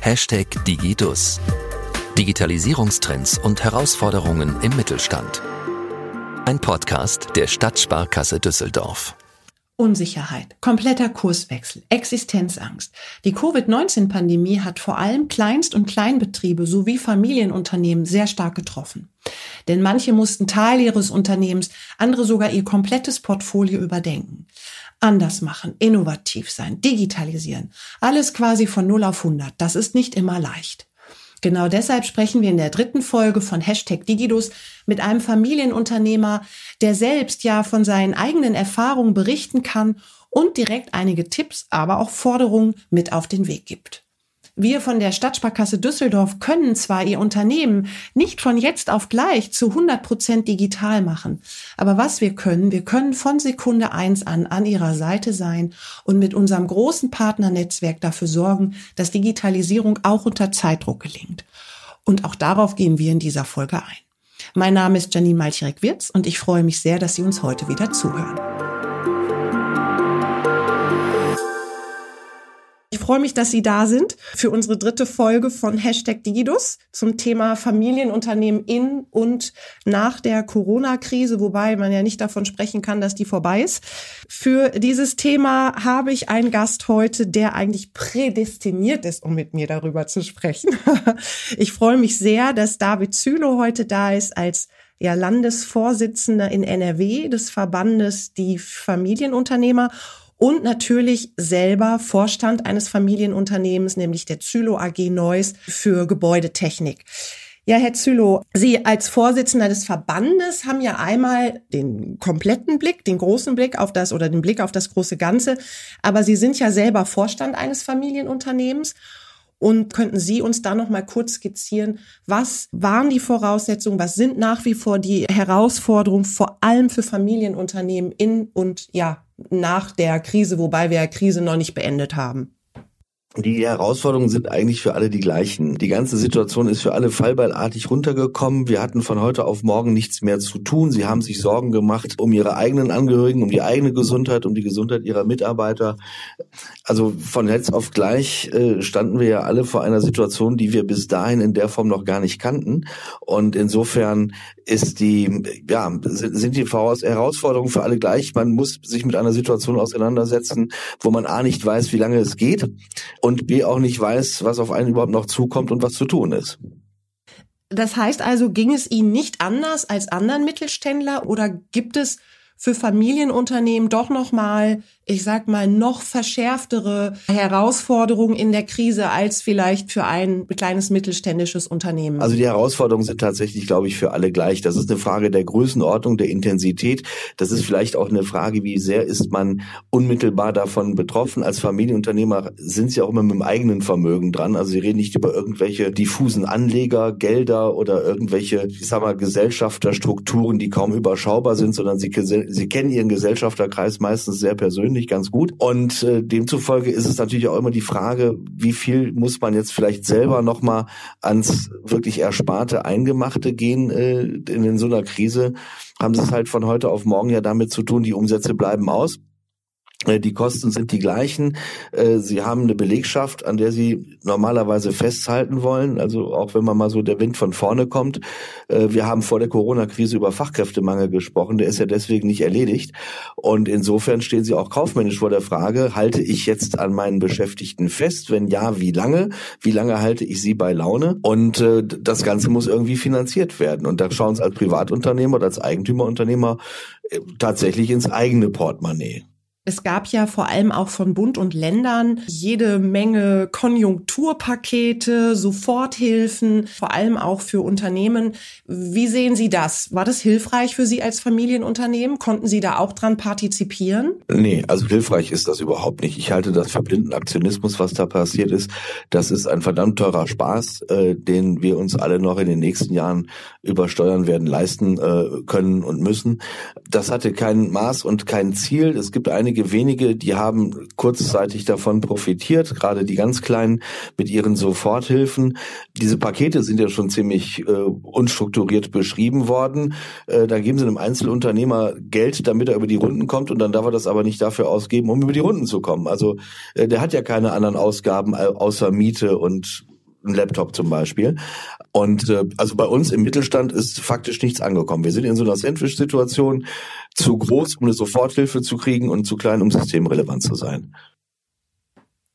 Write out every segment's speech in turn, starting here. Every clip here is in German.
Hashtag Digidus. Digitalisierungstrends und Herausforderungen im Mittelstand. Ein Podcast der Stadtsparkasse Düsseldorf. Unsicherheit, kompletter Kurswechsel, Existenzangst. Die Covid-19-Pandemie hat vor allem Kleinst- und Kleinbetriebe sowie Familienunternehmen sehr stark getroffen. Denn manche mussten Teil ihres Unternehmens, andere sogar ihr komplettes Portfolio überdenken. Anders machen, innovativ sein, digitalisieren. Alles quasi von 0 auf 100. Das ist nicht immer leicht. Genau deshalb sprechen wir in der dritten Folge von Hashtag Digidus mit einem Familienunternehmer, der selbst ja von seinen eigenen Erfahrungen berichten kann und direkt einige Tipps, aber auch Forderungen mit auf den Weg gibt. Wir von der Stadtsparkasse Düsseldorf können zwar ihr Unternehmen nicht von jetzt auf gleich zu 100 Prozent digital machen, aber was wir können, wir können von Sekunde eins an an ihrer Seite sein und mit unserem großen Partnernetzwerk dafür sorgen, dass Digitalisierung auch unter Zeitdruck gelingt. Und auch darauf gehen wir in dieser Folge ein. Mein Name ist Janine Malchirek-Wirz und ich freue mich sehr, dass Sie uns heute wieder zuhören. Freue mich, dass Sie da sind für unsere dritte Folge von Hashtag Digidus zum Thema Familienunternehmen in und nach der Corona-Krise, wobei man ja nicht davon sprechen kann, dass die vorbei ist. Für dieses Thema habe ich einen Gast heute, der eigentlich prädestiniert ist, um mit mir darüber zu sprechen. Ich freue mich sehr, dass David Zülow heute da ist als ja, Landesvorsitzender in NRW des Verbandes Die Familienunternehmer und natürlich selber Vorstand eines Familienunternehmens, nämlich der Zylo AG Neuss für Gebäudetechnik. Ja, Herr Zylo, Sie als Vorsitzender des Verbandes haben ja einmal den kompletten Blick, den großen Blick auf das oder den Blick auf das große Ganze, aber Sie sind ja selber Vorstand eines Familienunternehmens. Und könnten Sie uns da noch mal kurz skizzieren, was waren die Voraussetzungen, was sind nach wie vor die Herausforderungen, vor allem für Familienunternehmen in und ja nach der Krise, wobei wir ja Krise noch nicht beendet haben? Die Herausforderungen sind eigentlich für alle die gleichen. Die ganze Situation ist für alle fallballartig runtergekommen. Wir hatten von heute auf morgen nichts mehr zu tun. Sie haben sich Sorgen gemacht um ihre eigenen Angehörigen, um die eigene Gesundheit, um die Gesundheit ihrer Mitarbeiter. Also von jetzt auf gleich äh, standen wir ja alle vor einer Situation, die wir bis dahin in der Form noch gar nicht kannten. Und insofern ist die, ja, sind die Herausforderungen für alle gleich. Man muss sich mit einer Situation auseinandersetzen, wo man A nicht weiß, wie lange es geht und B auch nicht weiß, was auf einen überhaupt noch zukommt und was zu tun ist. Das heißt also, ging es Ihnen nicht anders als anderen Mittelständler oder gibt es für Familienunternehmen doch noch mal, ich sag mal, noch verschärftere Herausforderungen in der Krise als vielleicht für ein kleines mittelständisches Unternehmen? Also die Herausforderungen sind tatsächlich, glaube ich, für alle gleich. Das ist eine Frage der Größenordnung, der Intensität. Das ist vielleicht auch eine Frage, wie sehr ist man unmittelbar davon betroffen. Als Familienunternehmer sind sie auch immer mit dem eigenen Vermögen dran. Also sie reden nicht über irgendwelche diffusen Anleger, Gelder oder irgendwelche, ich sag mal, Gesellschafterstrukturen, die kaum überschaubar sind, sondern sie Sie kennen Ihren Gesellschafterkreis meistens sehr persönlich ganz gut. Und äh, demzufolge ist es natürlich auch immer die Frage, wie viel muss man jetzt vielleicht selber nochmal ans wirklich Ersparte, Eingemachte gehen äh, in, in so einer Krise. Haben Sie es halt von heute auf morgen ja damit zu tun, die Umsätze bleiben aus. Äh, die Kosten sind die gleichen. Äh, sie haben eine Belegschaft, an der Sie normalerweise festhalten wollen. Also auch wenn man mal so der Wind von vorne kommt. Äh, wir haben vor der Corona-Krise über Fachkräftemangel gesprochen. Der ist ja deswegen nicht erledigt. Und insofern stehen Sie auch kaufmännisch vor der Frage, halte ich jetzt an meinen Beschäftigten fest? Wenn ja, wie lange? Wie lange halte ich sie bei Laune? Und das Ganze muss irgendwie finanziert werden. Und da schauen Sie als Privatunternehmer oder als Eigentümerunternehmer tatsächlich ins eigene Portemonnaie. Es gab ja vor allem auch von Bund und Ländern jede Menge Konjunkturpakete, Soforthilfen, vor allem auch für Unternehmen. Wie sehen Sie das? War das hilfreich für Sie als Familienunternehmen? Konnten Sie da auch dran partizipieren? Nee, also hilfreich ist das überhaupt nicht. Ich halte das für blinden Aktionismus, was da passiert ist. Das ist ein verdammt teurer Spaß, äh, den wir uns alle noch in den nächsten Jahren über Steuern werden leisten äh, können und müssen. Das hatte kein Maß und kein Ziel. Es gibt einige einige wenige, die haben kurzzeitig davon profitiert, gerade die ganz Kleinen mit ihren Soforthilfen. Diese Pakete sind ja schon ziemlich äh, unstrukturiert beschrieben worden. Äh, da geben sie einem Einzelunternehmer Geld, damit er über die Runden kommt und dann darf er das aber nicht dafür ausgeben, um über die Runden zu kommen. Also äh, der hat ja keine anderen Ausgaben außer Miete und ein Laptop zum Beispiel. Und äh, also bei uns im Mittelstand ist faktisch nichts angekommen. Wir sind in so einer Sandwich-Situation zu groß, um eine Soforthilfe zu kriegen und zu klein, um systemrelevant zu sein.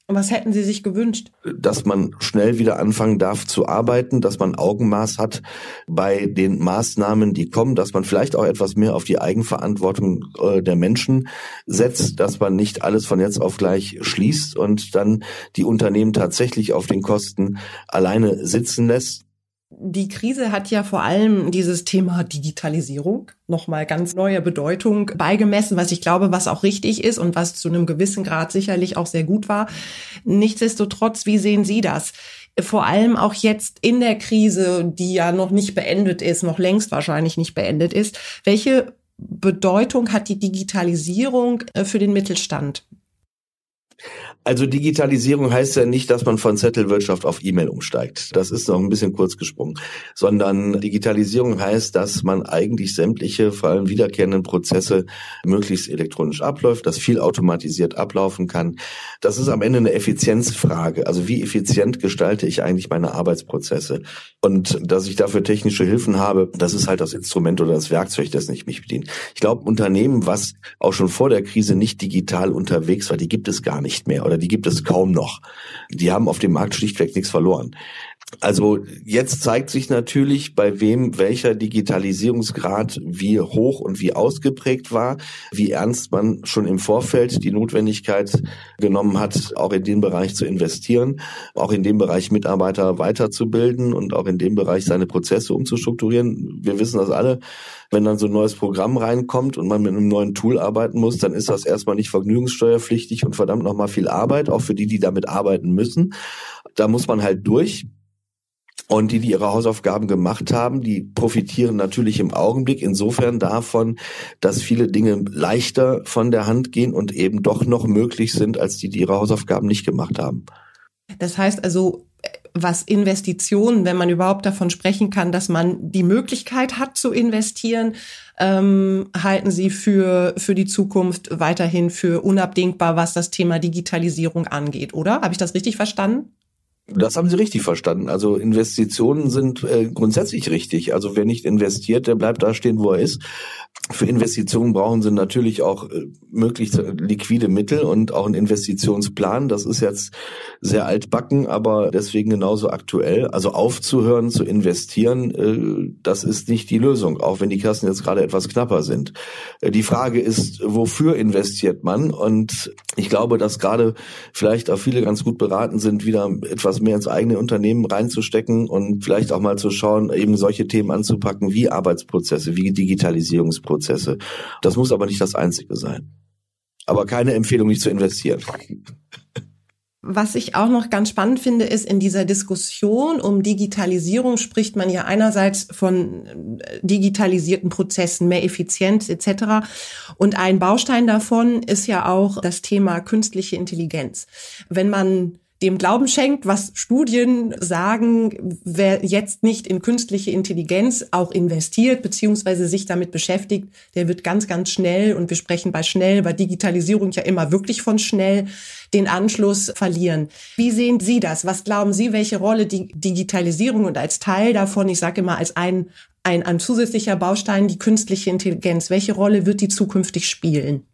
Was hätten Sie sich gewünscht? Dass man schnell wieder anfangen darf zu arbeiten, dass man Augenmaß hat bei den Maßnahmen, die kommen, dass man vielleicht auch etwas mehr auf die Eigenverantwortung äh, der Menschen setzt, dass man nicht alles von jetzt auf gleich schließt und dann die Unternehmen tatsächlich auf den Kosten alleine sitzen lässt die Krise hat ja vor allem dieses Thema Digitalisierung nochmal ganz neue Bedeutung beigemessen, was ich glaube, was auch richtig ist und was zu einem gewissen Grad sicherlich auch sehr gut war. Nichtsdestotrotz, wie sehen Sie das? Vor allem auch jetzt in der Krise, die ja noch nicht beendet ist, noch längst wahrscheinlich nicht beendet ist. Welche Bedeutung hat die Digitalisierung äh, für den Mittelstand? Also Digitalisierung heißt ja nicht, dass man von Zettelwirtschaft auf E-Mail umsteigt. Das ist noch ein bisschen kurz gesprungen. Sondern Digitalisierung heißt, dass man eigentlich sämtliche, vor allem wiederkehrenden Prozesse möglichst elektronisch abläuft, dass viel automatisiert ablaufen kann. Das ist am Ende eine Effizienzfrage. Also wie effizient gestalte ich eigentlich meine Arbeitsprozesse? Und dass ich dafür technische Hilfen habe, das ist halt das Instrument oder das Werkzeug, das ich mich bediene. Ich glaube, Unternehmen, was auch schon vor der Krise nicht digital unterwegs war, die gibt es gar nicht mehr oder die gibt es kaum noch. Die haben auf dem Markt schlichtweg nichts verloren. Also jetzt zeigt sich natürlich, bei wem welcher Digitalisierungsgrad wie hoch und wie ausgeprägt war, wie ernst man schon im Vorfeld die Notwendigkeit genommen hat, auch in den Bereich zu investieren, auch in dem Bereich Mitarbeiter weiterzubilden und auch in dem Bereich seine Prozesse umzustrukturieren. Wir wissen das alle, wenn dann so ein neues Programm reinkommt und man mit einem neuen Tool arbeiten muss, dann ist das erstmal nicht vergnügungssteuerpflichtig und verdammt nochmal viel Arbeit, auch für die, die damit arbeiten müssen. Da muss man halt durch. Und die, die ihre Hausaufgaben gemacht haben, die profitieren natürlich im Augenblick insofern davon, dass viele Dinge leichter von der Hand gehen und eben doch noch möglich sind, als die, die ihre Hausaufgaben nicht gemacht haben. Das heißt also, was Investitionen, wenn man überhaupt davon sprechen kann, dass man die Möglichkeit hat zu investieren, ähm, halten Sie für, für die Zukunft weiterhin für unabdingbar, was das Thema Digitalisierung angeht, oder? Habe ich das richtig verstanden? Das haben Sie richtig verstanden. Also Investitionen sind äh, grundsätzlich richtig. Also wer nicht investiert, der bleibt da stehen, wo er ist. Für Investitionen brauchen Sie natürlich auch äh, möglichst liquide Mittel und auch einen Investitionsplan. Das ist jetzt sehr altbacken, aber deswegen genauso aktuell. Also aufzuhören zu investieren, äh, das ist nicht die Lösung, auch wenn die Kassen jetzt gerade etwas knapper sind. Äh, die Frage ist, wofür investiert man? Und ich glaube, dass gerade vielleicht auch viele ganz gut beraten sind, wieder etwas etwas mehr ins eigene Unternehmen reinzustecken und vielleicht auch mal zu schauen, eben solche Themen anzupacken wie Arbeitsprozesse, wie Digitalisierungsprozesse. Das muss aber nicht das Einzige sein. Aber keine Empfehlung, nicht zu investieren. Was ich auch noch ganz spannend finde, ist, in dieser Diskussion um Digitalisierung spricht man ja einerseits von äh, digitalisierten Prozessen, mehr Effizienz etc. Und ein Baustein davon ist ja auch das Thema künstliche Intelligenz. Wenn man dem Glauben schenkt, was Studien sagen, wer jetzt nicht in künstliche Intelligenz auch investiert, beziehungsweise sich damit beschäftigt, der wird ganz, ganz schnell, und wir sprechen bei schnell, bei Digitalisierung ja immer wirklich von schnell, den Anschluss verlieren. Wie sehen Sie das? Was glauben Sie, welche Rolle die Digitalisierung und als Teil davon, ich sage immer als ein, ein, ein zusätzlicher Baustein, die künstliche Intelligenz, welche Rolle wird die zukünftig spielen?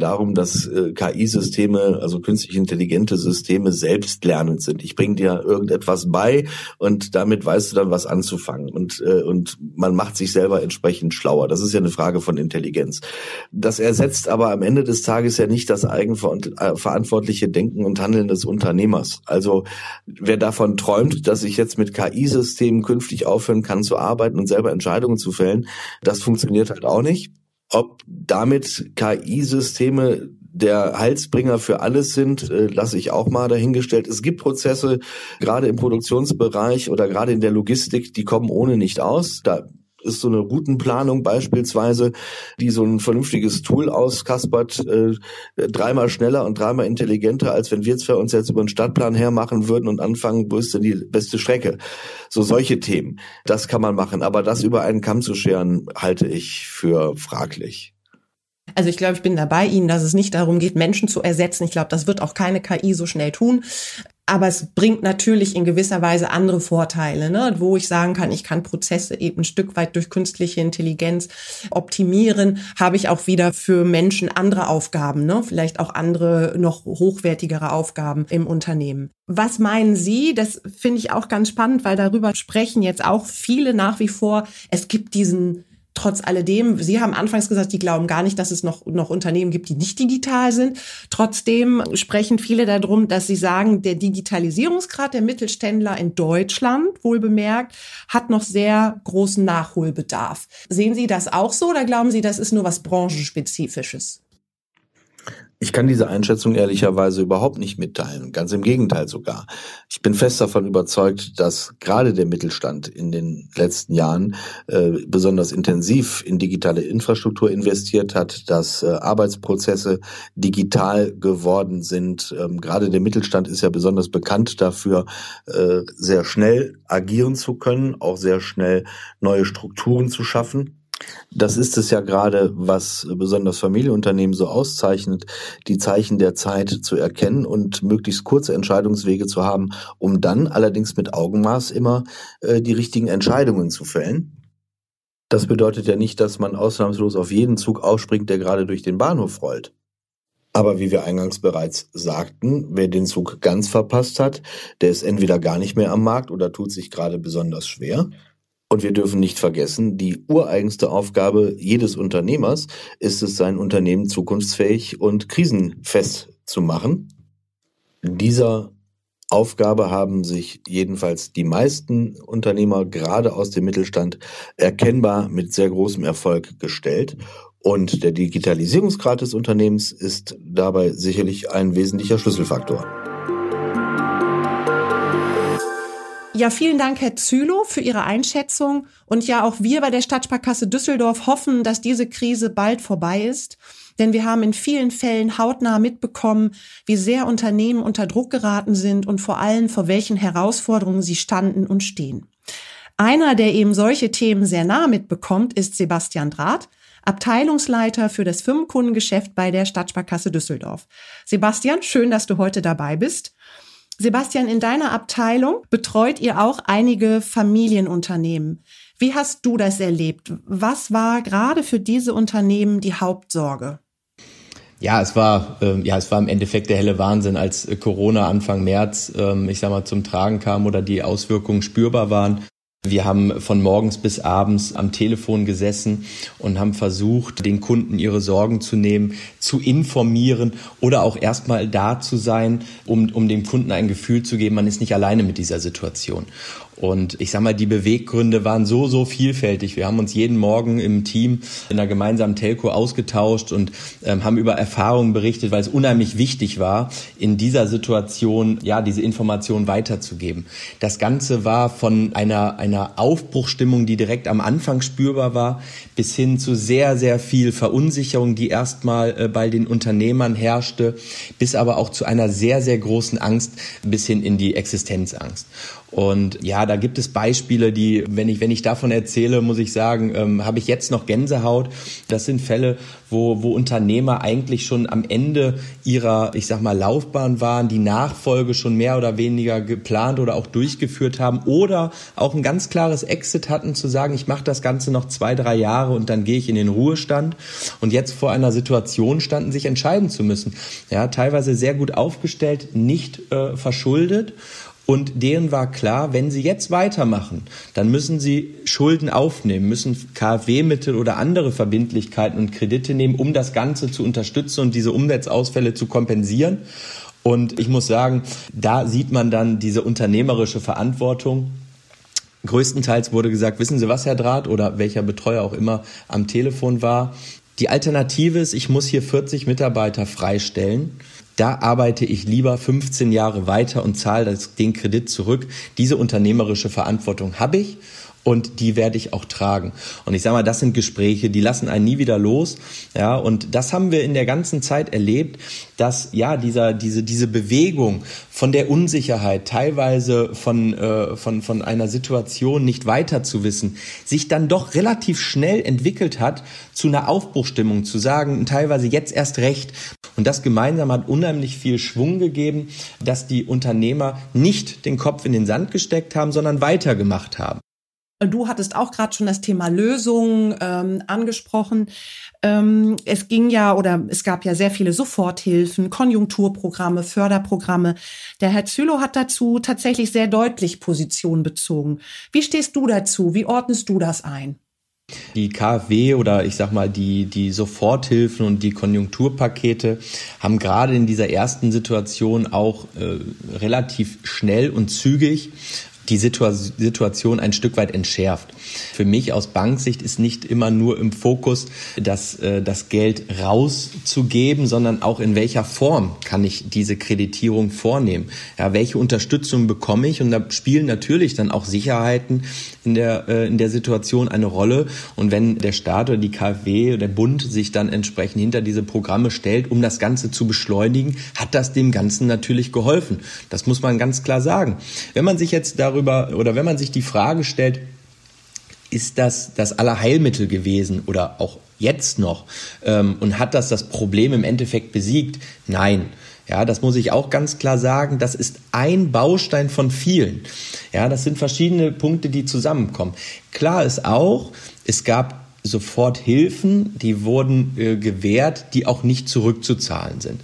Darum, dass äh, KI-Systeme, also künstlich intelligente Systeme selbstlernend sind. Ich bringe dir irgendetwas bei und damit weißt du dann, was anzufangen. Und, äh, und man macht sich selber entsprechend schlauer. Das ist ja eine Frage von Intelligenz. Das ersetzt aber am Ende des Tages ja nicht das eigenverantwortliche Denken und Handeln des Unternehmers. Also wer davon träumt, dass ich jetzt mit KI-Systemen künftig aufhören kann zu arbeiten und selber Entscheidungen zu fällen, das funktioniert halt auch nicht. Ob damit KI-Systeme der Heilsbringer für alles sind, äh, lasse ich auch mal dahingestellt. Es gibt Prozesse, gerade im Produktionsbereich oder gerade in der Logistik, die kommen ohne nicht aus. Da ist so eine Routenplanung beispielsweise, die so ein vernünftiges Tool auskaspert, äh, dreimal schneller und dreimal intelligenter, als wenn wir für uns jetzt über einen Stadtplan hermachen würden und anfangen, wo ist denn die beste Strecke? So solche Themen, das kann man machen. Aber das über einen Kamm zu scheren, halte ich für fraglich. Also ich glaube, ich bin da bei Ihnen, dass es nicht darum geht, Menschen zu ersetzen. Ich glaube, das wird auch keine KI so schnell tun. Aber es bringt natürlich in gewisser Weise andere Vorteile, ne? wo ich sagen kann, ich kann Prozesse eben ein Stück weit durch künstliche Intelligenz optimieren, habe ich auch wieder für Menschen andere Aufgaben, ne? vielleicht auch andere noch hochwertigere Aufgaben im Unternehmen. Was meinen Sie? Das finde ich auch ganz spannend, weil darüber sprechen jetzt auch viele nach wie vor. Es gibt diesen trotz alledem, Sie haben anfangs gesagt, die glauben gar nicht, dass es noch, noch Unternehmen gibt, die nicht digital sind. Trotzdem sprechen viele darum, dass sie sagen, der Digitalisierungsgrad der Mittelständler in Deutschland, wohl bemerkt, hat noch sehr großen Nachholbedarf. Sehen Sie das auch so oder glauben Sie, das ist nur was branchenspezifisches? Ich kann diese Einschätzung ehrlicherweise überhaupt nicht mitteilen. Ganz im Gegenteil sogar. Ich bin fest davon überzeugt, dass gerade der Mittelstand in den letzten Jahren äh, besonders intensiv in digitale Infrastruktur investiert hat, dass äh, Arbeitsprozesse digital geworden sind. Ähm, gerade der Mittelstand ist ja besonders bekannt dafür, äh, sehr schnell agieren zu können, auch sehr schnell neue Strukturen zu schaffen. Das ist es ja gerade, was besonders Familienunternehmen so auszeichnet, die Zeichen der Zeit zu erkennen und möglichst kurze Entscheidungswege zu haben, um dann allerdings mit Augenmaß immer äh, die richtigen Entscheidungen zu fällen. Das bedeutet ja nicht, dass man ausnahmslos auf jeden Zug ausspringt, der gerade durch den Bahnhof rollt. Aber wie wir eingangs bereits sagten, wer den Zug ganz verpasst hat, der ist entweder gar nicht mehr am Markt oder tut sich gerade besonders schwer. Und wir dürfen nicht vergessen, die ureigenste Aufgabe jedes Unternehmers ist es, sein Unternehmen zukunftsfähig und krisenfest zu machen. Dieser Aufgabe haben sich jedenfalls die meisten Unternehmer gerade aus dem Mittelstand erkennbar mit sehr großem Erfolg gestellt. Und der Digitalisierungsgrad des Unternehmens ist dabei sicherlich ein wesentlicher Schlüsselfaktor. Ja, vielen Dank, Herr Zülow, für Ihre Einschätzung. Und ja, auch wir bei der Stadtsparkasse Düsseldorf hoffen, dass diese Krise bald vorbei ist. Denn wir haben in vielen Fällen hautnah mitbekommen, wie sehr Unternehmen unter Druck geraten sind und vor allem vor welchen Herausforderungen sie standen und stehen. Einer, der eben solche Themen sehr nah mitbekommt, ist Sebastian Draht, Abteilungsleiter für das Firmenkundengeschäft bei der Stadtsparkasse Düsseldorf. Sebastian, schön, dass du heute dabei bist. Sebastian, in deiner Abteilung betreut ihr auch einige Familienunternehmen. Wie hast du das erlebt? Was war gerade für diese Unternehmen die Hauptsorge? Ja, es war äh, ja, es war im Endeffekt der helle Wahnsinn, als Corona Anfang März, ähm, ich sag mal, zum Tragen kam oder die Auswirkungen spürbar waren. Wir haben von morgens bis abends am Telefon gesessen und haben versucht, den Kunden ihre Sorgen zu nehmen, zu informieren oder auch erstmal da zu sein, um, um dem Kunden ein Gefühl zu geben, man ist nicht alleine mit dieser Situation. Und ich sag mal, die Beweggründe waren so, so vielfältig. Wir haben uns jeden Morgen im Team in einer gemeinsamen Telco ausgetauscht und ähm, haben über Erfahrungen berichtet, weil es unheimlich wichtig war, in dieser Situation, ja, diese Information weiterzugeben. Das Ganze war von einer, einer Aufbruchstimmung, die direkt am Anfang spürbar war, bis hin zu sehr, sehr viel Verunsicherung, die erstmal äh, bei den Unternehmern herrschte, bis aber auch zu einer sehr, sehr großen Angst bis hin in die Existenzangst. Und ja, da gibt es Beispiele, die, wenn ich, wenn ich davon erzähle, muss ich sagen, ähm, habe ich jetzt noch Gänsehaut. Das sind Fälle, wo, wo Unternehmer eigentlich schon am Ende ihrer, ich sag mal, Laufbahn waren, die Nachfolge schon mehr oder weniger geplant oder auch durchgeführt haben oder auch ein ganz klares Exit hatten, zu sagen, ich mache das Ganze noch zwei, drei Jahre und dann gehe ich in den Ruhestand. Und jetzt vor einer Situation standen, sich entscheiden zu müssen. Ja, teilweise sehr gut aufgestellt, nicht äh, verschuldet und denen war klar, wenn sie jetzt weitermachen, dann müssen sie Schulden aufnehmen, müssen KfW-Mittel oder andere Verbindlichkeiten und Kredite nehmen, um das Ganze zu unterstützen und diese Umweltausfälle zu kompensieren. Und ich muss sagen, da sieht man dann diese unternehmerische Verantwortung. Größtenteils wurde gesagt, wissen Sie was, Herr Draht, oder welcher Betreuer auch immer am Telefon war. Die Alternative ist, ich muss hier 40 Mitarbeiter freistellen da arbeite ich lieber 15 Jahre weiter und zahle den Kredit zurück. Diese unternehmerische Verantwortung habe ich und die werde ich auch tragen. Und ich sage mal, das sind Gespräche, die lassen einen nie wieder los. Ja, und das haben wir in der ganzen Zeit erlebt, dass ja dieser diese diese Bewegung von der Unsicherheit, teilweise von äh, von von einer Situation nicht weiter zu wissen, sich dann doch relativ schnell entwickelt hat zu einer Aufbruchstimmung, zu sagen, teilweise jetzt erst recht. Und das gemeinsam hat unheimlich viel Schwung gegeben, dass die Unternehmer nicht den Kopf in den Sand gesteckt haben, sondern weitergemacht haben. Du hattest auch gerade schon das Thema Lösungen ähm, angesprochen. Ähm, es ging ja oder es gab ja sehr viele Soforthilfen, Konjunkturprogramme, Förderprogramme. Der Herr Zülow hat dazu tatsächlich sehr deutlich Position bezogen. Wie stehst du dazu? Wie ordnest du das ein? Die KfW oder ich sag mal die, die Soforthilfen und die Konjunkturpakete haben gerade in dieser ersten Situation auch äh, relativ schnell und zügig die Situation ein Stück weit entschärft. Für mich aus Banksicht ist nicht immer nur im Fokus, das, äh, das Geld rauszugeben, sondern auch in welcher Form kann ich diese Kreditierung vornehmen. Ja, welche Unterstützung bekomme ich? Und da spielen natürlich dann auch Sicherheiten in der, äh, in der Situation eine Rolle. Und wenn der Staat oder die KfW oder der Bund sich dann entsprechend hinter diese Programme stellt, um das Ganze zu beschleunigen, hat das dem Ganzen natürlich geholfen. Das muss man ganz klar sagen. Wenn man sich jetzt darüber darüber oder wenn man sich die Frage stellt, ist das das Allerheilmittel gewesen oder auch jetzt noch ähm, und hat das das Problem im Endeffekt besiegt? Nein. Ja, das muss ich auch ganz klar sagen. Das ist ein Baustein von vielen. Ja, das sind verschiedene Punkte, die zusammenkommen. Klar ist auch, es gab sofort Hilfen, die wurden äh, gewährt, die auch nicht zurückzuzahlen sind.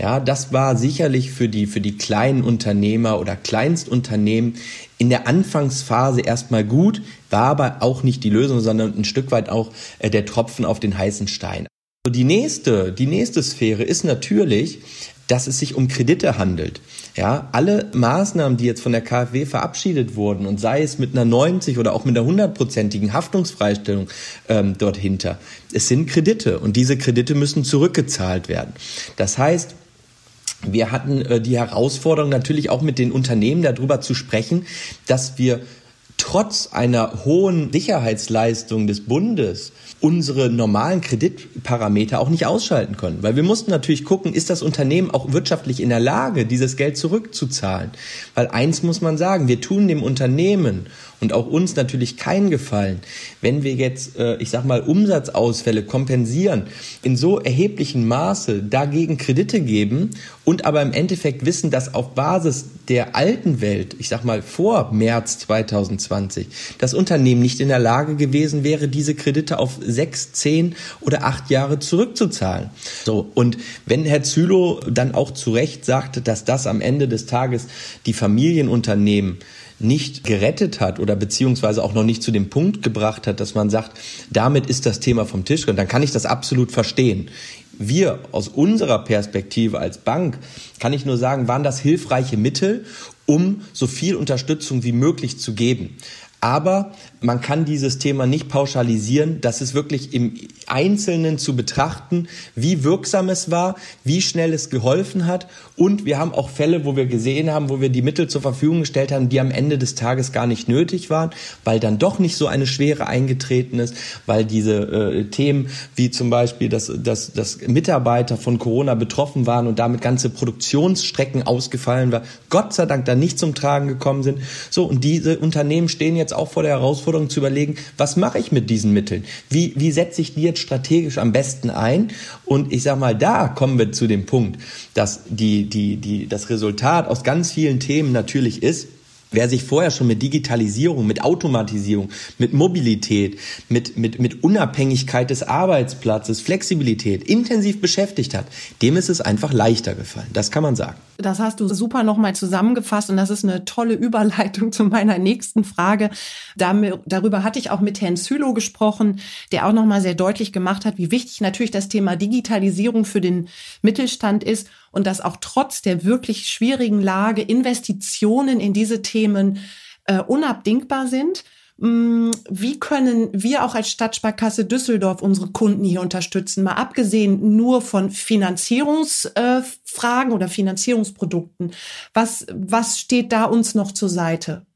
Ja, das war sicherlich für die, für die kleinen Unternehmer oder Kleinstunternehmen in der Anfangsphase erstmal gut, war aber auch nicht die Lösung, sondern ein Stück weit auch äh, der Tropfen auf den heißen Stein. Die nächste, die nächste Sphäre ist natürlich, dass es sich um Kredite handelt. Ja, alle Maßnahmen, die jetzt von der KfW verabschiedet wurden und sei es mit einer 90 oder auch mit einer hundertprozentigen Haftungsfreistellung ähm, dort hinter, es sind Kredite und diese Kredite müssen zurückgezahlt werden. Das heißt, wir hatten äh, die Herausforderung natürlich auch mit den Unternehmen darüber zu sprechen, dass wir trotz einer hohen Sicherheitsleistung des Bundes unsere normalen Kreditparameter auch nicht ausschalten können. Weil wir mussten natürlich gucken, ist das Unternehmen auch wirtschaftlich in der Lage, dieses Geld zurückzuzahlen? Weil eins muss man sagen, wir tun dem Unternehmen und auch uns natürlich keinen Gefallen, wenn wir jetzt, äh, ich sag mal, Umsatzausfälle kompensieren, in so erheblichem Maße dagegen Kredite geben und aber im Endeffekt wissen, dass auf Basis der alten Welt, ich sag mal vor März 2020, das Unternehmen nicht in der Lage gewesen wäre, diese Kredite auf sechs, zehn oder acht Jahre zurückzuzahlen. So. Und wenn Herr Zülow dann auch zu Recht sagte, dass das am Ende des Tages die Familienunternehmen nicht gerettet hat oder beziehungsweise auch noch nicht zu dem Punkt gebracht hat, dass man sagt, damit ist das Thema vom Tisch, und dann kann ich das absolut verstehen. Wir aus unserer Perspektive als Bank, kann ich nur sagen, waren das hilfreiche Mittel, um so viel Unterstützung wie möglich zu geben. Aber man kann dieses Thema nicht pauschalisieren. Das ist wirklich im Einzelnen zu betrachten, wie wirksam es war, wie schnell es geholfen hat. Und wir haben auch Fälle, wo wir gesehen haben, wo wir die Mittel zur Verfügung gestellt haben, die am Ende des Tages gar nicht nötig waren, weil dann doch nicht so eine Schwere eingetreten ist, weil diese äh, Themen wie zum Beispiel, dass, dass, dass Mitarbeiter von Corona betroffen waren und damit ganze Produktionsstrecken ausgefallen war, Gott sei Dank da nicht zum Tragen gekommen sind. So, und diese Unternehmen stehen jetzt auch vor der Herausforderung zu überlegen, was mache ich mit diesen Mitteln? Wie, wie setze ich die jetzt strategisch am besten ein? Und ich sag mal, da kommen wir zu dem Punkt, dass die, die, die, das Resultat aus ganz vielen Themen natürlich ist, Wer sich vorher schon mit Digitalisierung, mit Automatisierung, mit Mobilität, mit, mit, mit Unabhängigkeit des Arbeitsplatzes, Flexibilität intensiv beschäftigt hat, dem ist es einfach leichter gefallen. Das kann man sagen. Das hast du super nochmal zusammengefasst und das ist eine tolle Überleitung zu meiner nächsten Frage. Darüber hatte ich auch mit Herrn Zülow gesprochen, der auch nochmal sehr deutlich gemacht hat, wie wichtig natürlich das Thema Digitalisierung für den Mittelstand ist und dass auch trotz der wirklich schwierigen Lage Investitionen in diese Themen äh, unabdingbar sind. Mm, wie können wir auch als Stadtsparkasse Düsseldorf unsere Kunden hier unterstützen? Mal abgesehen nur von Finanzierungsfragen äh, oder Finanzierungsprodukten. Was, was steht da uns noch zur Seite?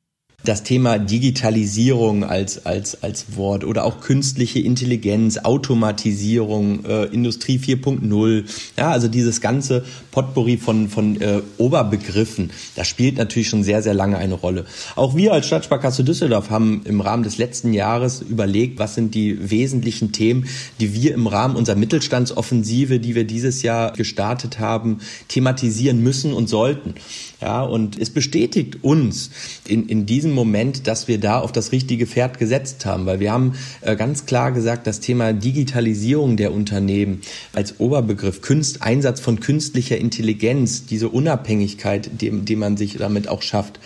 Das Thema Digitalisierung als, als, als Wort oder auch künstliche Intelligenz, Automatisierung, äh, Industrie 4.0, ja, also dieses ganze Potpourri von, von äh, Oberbegriffen, das spielt natürlich schon sehr, sehr lange eine Rolle. Auch wir als Stadtsparkasse Düsseldorf haben im Rahmen des letzten Jahres überlegt, was sind die wesentlichen Themen, die wir im Rahmen unserer Mittelstandsoffensive, die wir dieses Jahr gestartet haben, thematisieren müssen und sollten. Ja, und es bestätigt uns in, in diesem Moment, dass wir da auf das richtige Pferd gesetzt haben, weil wir haben äh, ganz klar gesagt, das Thema Digitalisierung der Unternehmen als Oberbegriff, Künst, Einsatz von künstlicher Intelligenz, diese Unabhängigkeit, die, die man sich damit auch schafft,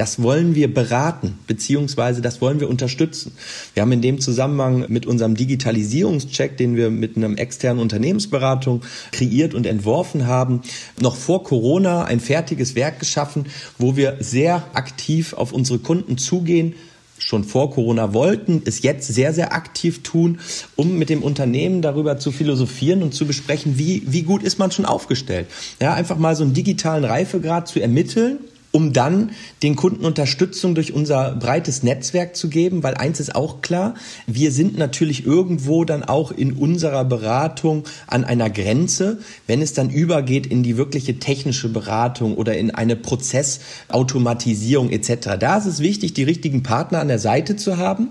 das wollen wir beraten, beziehungsweise das wollen wir unterstützen. Wir haben in dem Zusammenhang mit unserem Digitalisierungscheck, den wir mit einem externen Unternehmensberatung kreiert und entworfen haben, noch vor Corona ein fertiges Werk geschaffen, wo wir sehr aktiv auf unsere Kunden zugehen, schon vor Corona wollten, es jetzt sehr, sehr aktiv tun, um mit dem Unternehmen darüber zu philosophieren und zu besprechen, wie, wie gut ist man schon aufgestellt. Ja, einfach mal so einen digitalen Reifegrad zu ermitteln um dann den Kunden Unterstützung durch unser breites Netzwerk zu geben, weil eins ist auch klar, wir sind natürlich irgendwo dann auch in unserer Beratung an einer Grenze, wenn es dann übergeht in die wirkliche technische Beratung oder in eine Prozessautomatisierung etc. Da ist es wichtig, die richtigen Partner an der Seite zu haben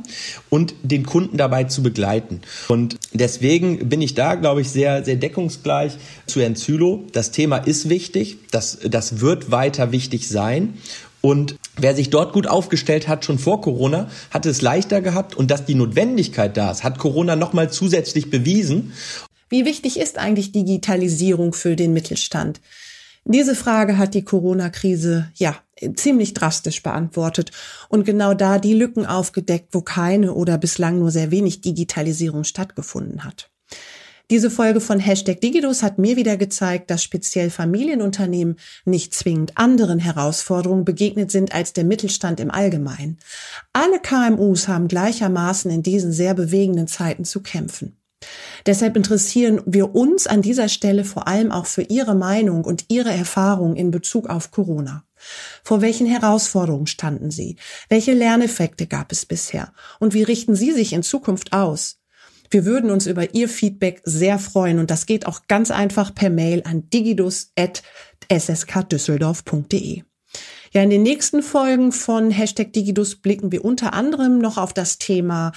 und den Kunden dabei zu begleiten. Und deswegen bin ich da, glaube ich, sehr, sehr deckungsgleich zu Herrn Zülow. Das Thema ist wichtig, das, das wird weiter wichtig sein sein. Und wer sich dort gut aufgestellt hat, schon vor Corona, hat es leichter gehabt. Und dass die Notwendigkeit da ist, hat Corona nochmal zusätzlich bewiesen. Wie wichtig ist eigentlich Digitalisierung für den Mittelstand? Diese Frage hat die Corona-Krise ja ziemlich drastisch beantwortet und genau da die Lücken aufgedeckt, wo keine oder bislang nur sehr wenig Digitalisierung stattgefunden hat. Diese Folge von Hashtag Digidus hat mir wieder gezeigt, dass speziell Familienunternehmen nicht zwingend anderen Herausforderungen begegnet sind als der Mittelstand im Allgemeinen. Alle KMUs haben gleichermaßen in diesen sehr bewegenden Zeiten zu kämpfen. Deshalb interessieren wir uns an dieser Stelle vor allem auch für Ihre Meinung und Ihre Erfahrung in Bezug auf Corona. Vor welchen Herausforderungen standen Sie? Welche Lerneffekte gab es bisher? Und wie richten Sie sich in Zukunft aus? Wir würden uns über Ihr Feedback sehr freuen und das geht auch ganz einfach per Mail an digidus.sskdüsseldorf.de. Ja, in den nächsten Folgen von Hashtag Digidus blicken wir unter anderem noch auf das Thema,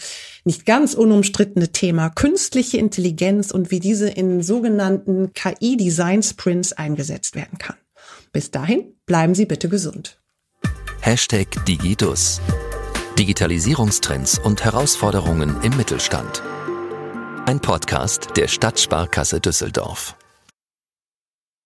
nicht ganz unumstrittene Thema künstliche Intelligenz und wie diese in sogenannten KI-Design-Sprints eingesetzt werden kann. Bis dahin bleiben Sie bitte gesund. Hashtag Digidus. Digitalisierungstrends und Herausforderungen im Mittelstand. Ein Podcast der Stadtsparkasse Düsseldorf.